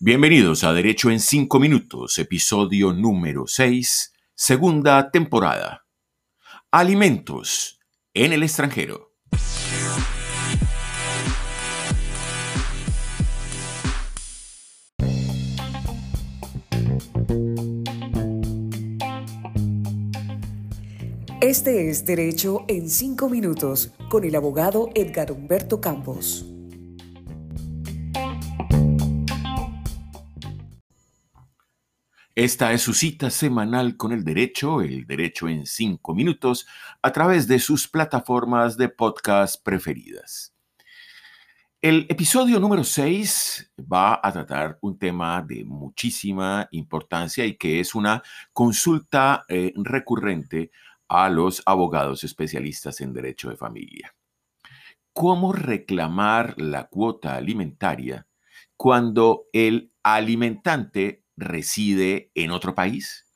Bienvenidos a Derecho en 5 Minutos, episodio número 6, segunda temporada. Alimentos en el extranjero. Este es Derecho en 5 Minutos con el abogado Edgar Humberto Campos. Esta es su cita semanal con el derecho, el derecho en cinco minutos, a través de sus plataformas de podcast preferidas. El episodio número 6 va a tratar un tema de muchísima importancia y que es una consulta eh, recurrente a los abogados especialistas en derecho de familia. ¿Cómo reclamar la cuota alimentaria cuando el alimentante reside en otro país?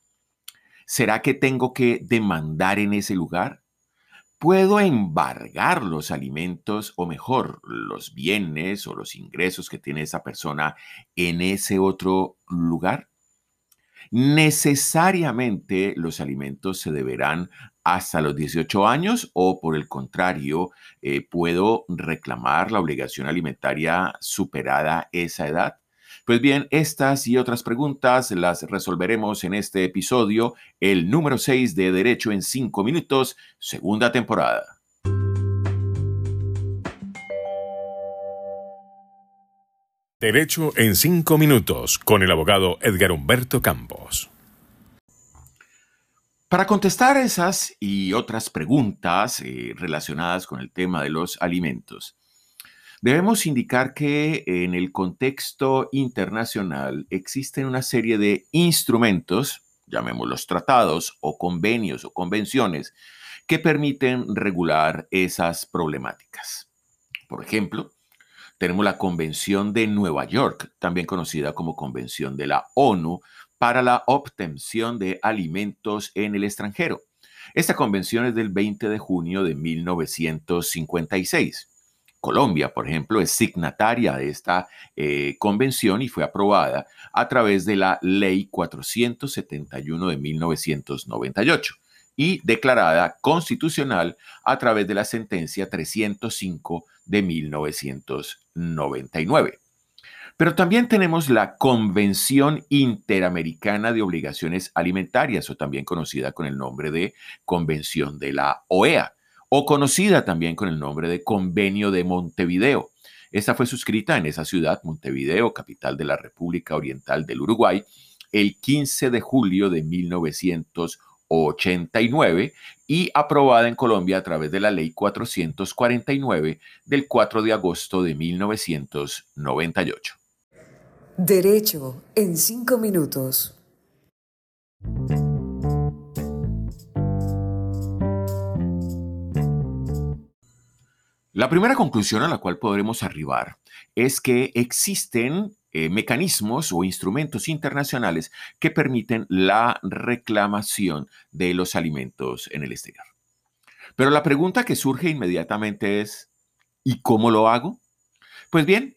¿Será que tengo que demandar en ese lugar? ¿Puedo embargar los alimentos o mejor los bienes o los ingresos que tiene esa persona en ese otro lugar? ¿Necesariamente los alimentos se deberán hasta los 18 años o por el contrario, eh, puedo reclamar la obligación alimentaria superada esa edad? Pues bien, estas y otras preguntas las resolveremos en este episodio, el número 6 de Derecho en 5 minutos, segunda temporada. Derecho en 5 minutos con el abogado Edgar Humberto Campos. Para contestar esas y otras preguntas eh, relacionadas con el tema de los alimentos, Debemos indicar que en el contexto internacional existen una serie de instrumentos, llamémoslos tratados o convenios o convenciones, que permiten regular esas problemáticas. Por ejemplo, tenemos la Convención de Nueva York, también conocida como Convención de la ONU para la obtención de alimentos en el extranjero. Esta convención es del 20 de junio de 1956. Colombia, por ejemplo, es signataria de esta eh, convención y fue aprobada a través de la Ley 471 de 1998 y declarada constitucional a través de la sentencia 305 de 1999. Pero también tenemos la Convención Interamericana de Obligaciones Alimentarias, o también conocida con el nombre de Convención de la OEA o conocida también con el nombre de Convenio de Montevideo. Esta fue suscrita en esa ciudad, Montevideo, capital de la República Oriental del Uruguay, el 15 de julio de 1989 y aprobada en Colombia a través de la Ley 449 del 4 de agosto de 1998. Derecho en cinco minutos. La primera conclusión a la cual podremos arribar es que existen eh, mecanismos o instrumentos internacionales que permiten la reclamación de los alimentos en el exterior. Pero la pregunta que surge inmediatamente es, ¿y cómo lo hago? Pues bien,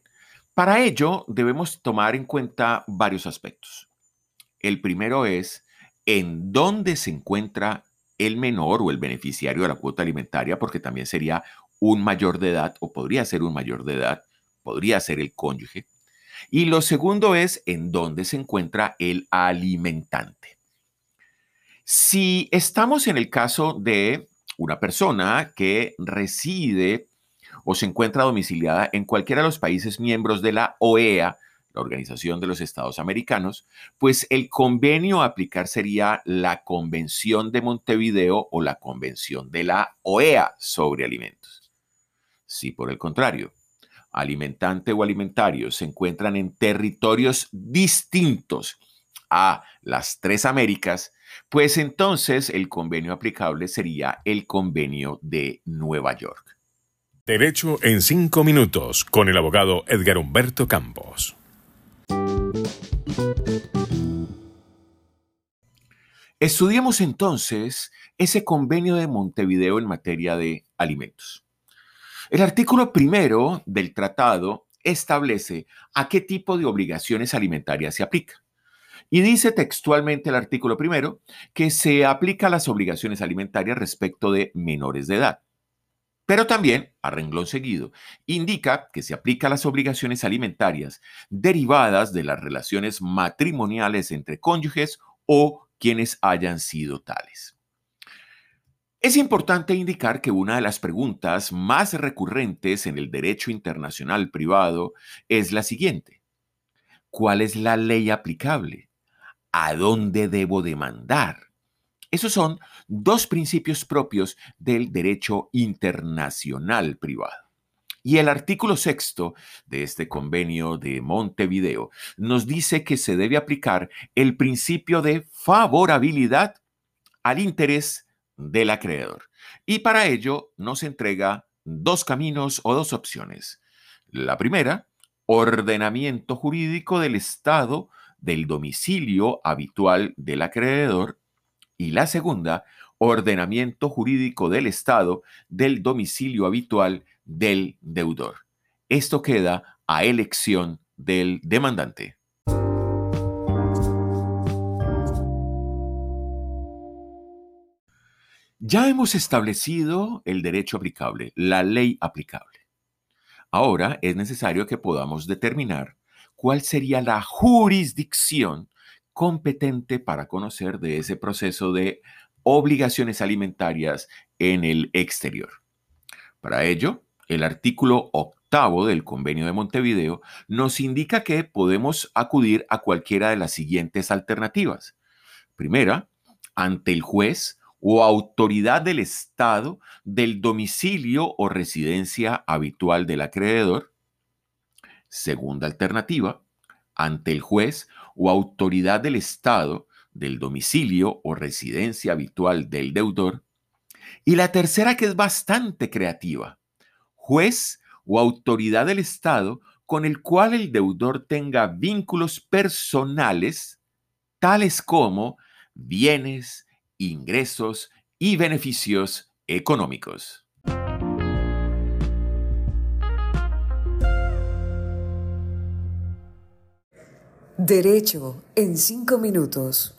para ello debemos tomar en cuenta varios aspectos. El primero es en dónde se encuentra el menor o el beneficiario de la cuota alimentaria, porque también sería un mayor de edad o podría ser un mayor de edad, podría ser el cónyuge. Y lo segundo es en dónde se encuentra el alimentante. Si estamos en el caso de una persona que reside o se encuentra domiciliada en cualquiera de los países miembros de la OEA, la Organización de los Estados Americanos, pues el convenio a aplicar sería la Convención de Montevideo o la Convención de la OEA sobre alimentos. Si por el contrario, alimentante o alimentario se encuentran en territorios distintos a las tres Américas, pues entonces el convenio aplicable sería el convenio de Nueva York. Derecho en cinco minutos con el abogado Edgar Humberto Campos. Estudiemos entonces ese convenio de Montevideo en materia de alimentos. El artículo primero del tratado establece a qué tipo de obligaciones alimentarias se aplica. Y dice textualmente el artículo primero que se aplica a las obligaciones alimentarias respecto de menores de edad. Pero también, a renglón seguido, indica que se aplica a las obligaciones alimentarias derivadas de las relaciones matrimoniales entre cónyuges o quienes hayan sido tales. Es importante indicar que una de las preguntas más recurrentes en el derecho internacional privado es la siguiente. ¿Cuál es la ley aplicable? ¿A dónde debo demandar? Esos son dos principios propios del derecho internacional privado. Y el artículo sexto de este convenio de Montevideo nos dice que se debe aplicar el principio de favorabilidad al interés del acreedor. Y para ello nos entrega dos caminos o dos opciones. La primera, ordenamiento jurídico del Estado del domicilio habitual del acreedor y la segunda, ordenamiento jurídico del Estado del domicilio habitual del deudor. Esto queda a elección del demandante. Ya hemos establecido el derecho aplicable, la ley aplicable. Ahora es necesario que podamos determinar cuál sería la jurisdicción competente para conocer de ese proceso de obligaciones alimentarias en el exterior. Para ello, el artículo octavo del Convenio de Montevideo nos indica que podemos acudir a cualquiera de las siguientes alternativas. Primera, ante el juez o autoridad del Estado del domicilio o residencia habitual del acreedor. Segunda alternativa, ante el juez o autoridad del Estado del domicilio o residencia habitual del deudor. Y la tercera que es bastante creativa, juez o autoridad del Estado con el cual el deudor tenga vínculos personales, tales como bienes, ingresos y beneficios económicos. Derecho en cinco minutos.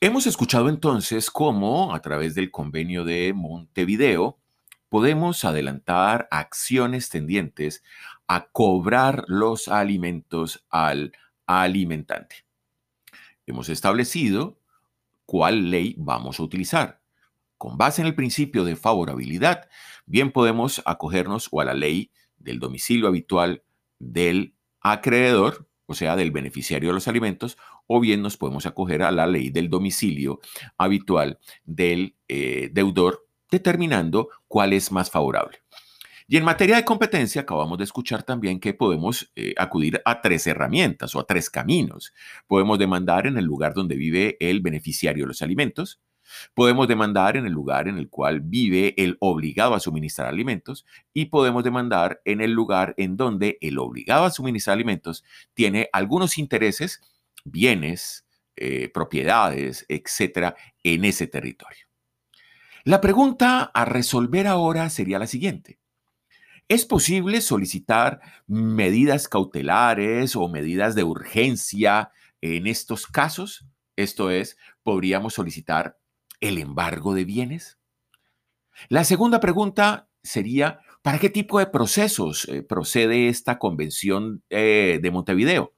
Hemos escuchado entonces cómo, a través del convenio de Montevideo, podemos adelantar acciones tendientes a cobrar los alimentos al alimentante. Hemos establecido cuál ley vamos a utilizar. Con base en el principio de favorabilidad, bien podemos acogernos a la ley del domicilio habitual del acreedor, o sea, del beneficiario de los alimentos, o bien nos podemos acoger a la ley del domicilio habitual del eh, deudor, determinando cuál es más favorable. Y en materia de competencia, acabamos de escuchar también que podemos eh, acudir a tres herramientas o a tres caminos. Podemos demandar en el lugar donde vive el beneficiario de los alimentos, Podemos demandar en el lugar en el cual vive el obligado a suministrar alimentos y podemos demandar en el lugar en donde el obligado a suministrar alimentos tiene algunos intereses, bienes, eh, propiedades, etcétera, en ese territorio. La pregunta a resolver ahora sería la siguiente. ¿Es posible solicitar medidas cautelares o medidas de urgencia en estos casos? Esto es, podríamos solicitar el embargo de bienes? La segunda pregunta sería, ¿para qué tipo de procesos eh, procede esta convención eh, de Montevideo?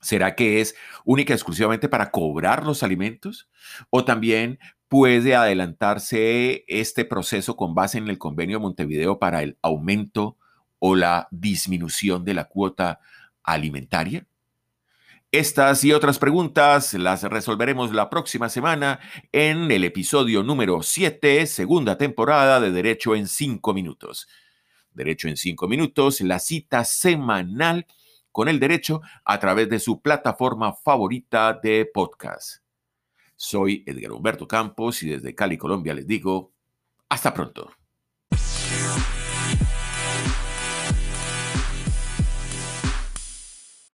¿Será que es única y exclusivamente para cobrar los alimentos? ¿O también puede adelantarse este proceso con base en el convenio de Montevideo para el aumento o la disminución de la cuota alimentaria? Estas y otras preguntas las resolveremos la próxima semana en el episodio número 7, segunda temporada de Derecho en 5 minutos. Derecho en 5 minutos, la cita semanal con el derecho a través de su plataforma favorita de podcast. Soy Edgar Humberto Campos y desde Cali, Colombia les digo, hasta pronto.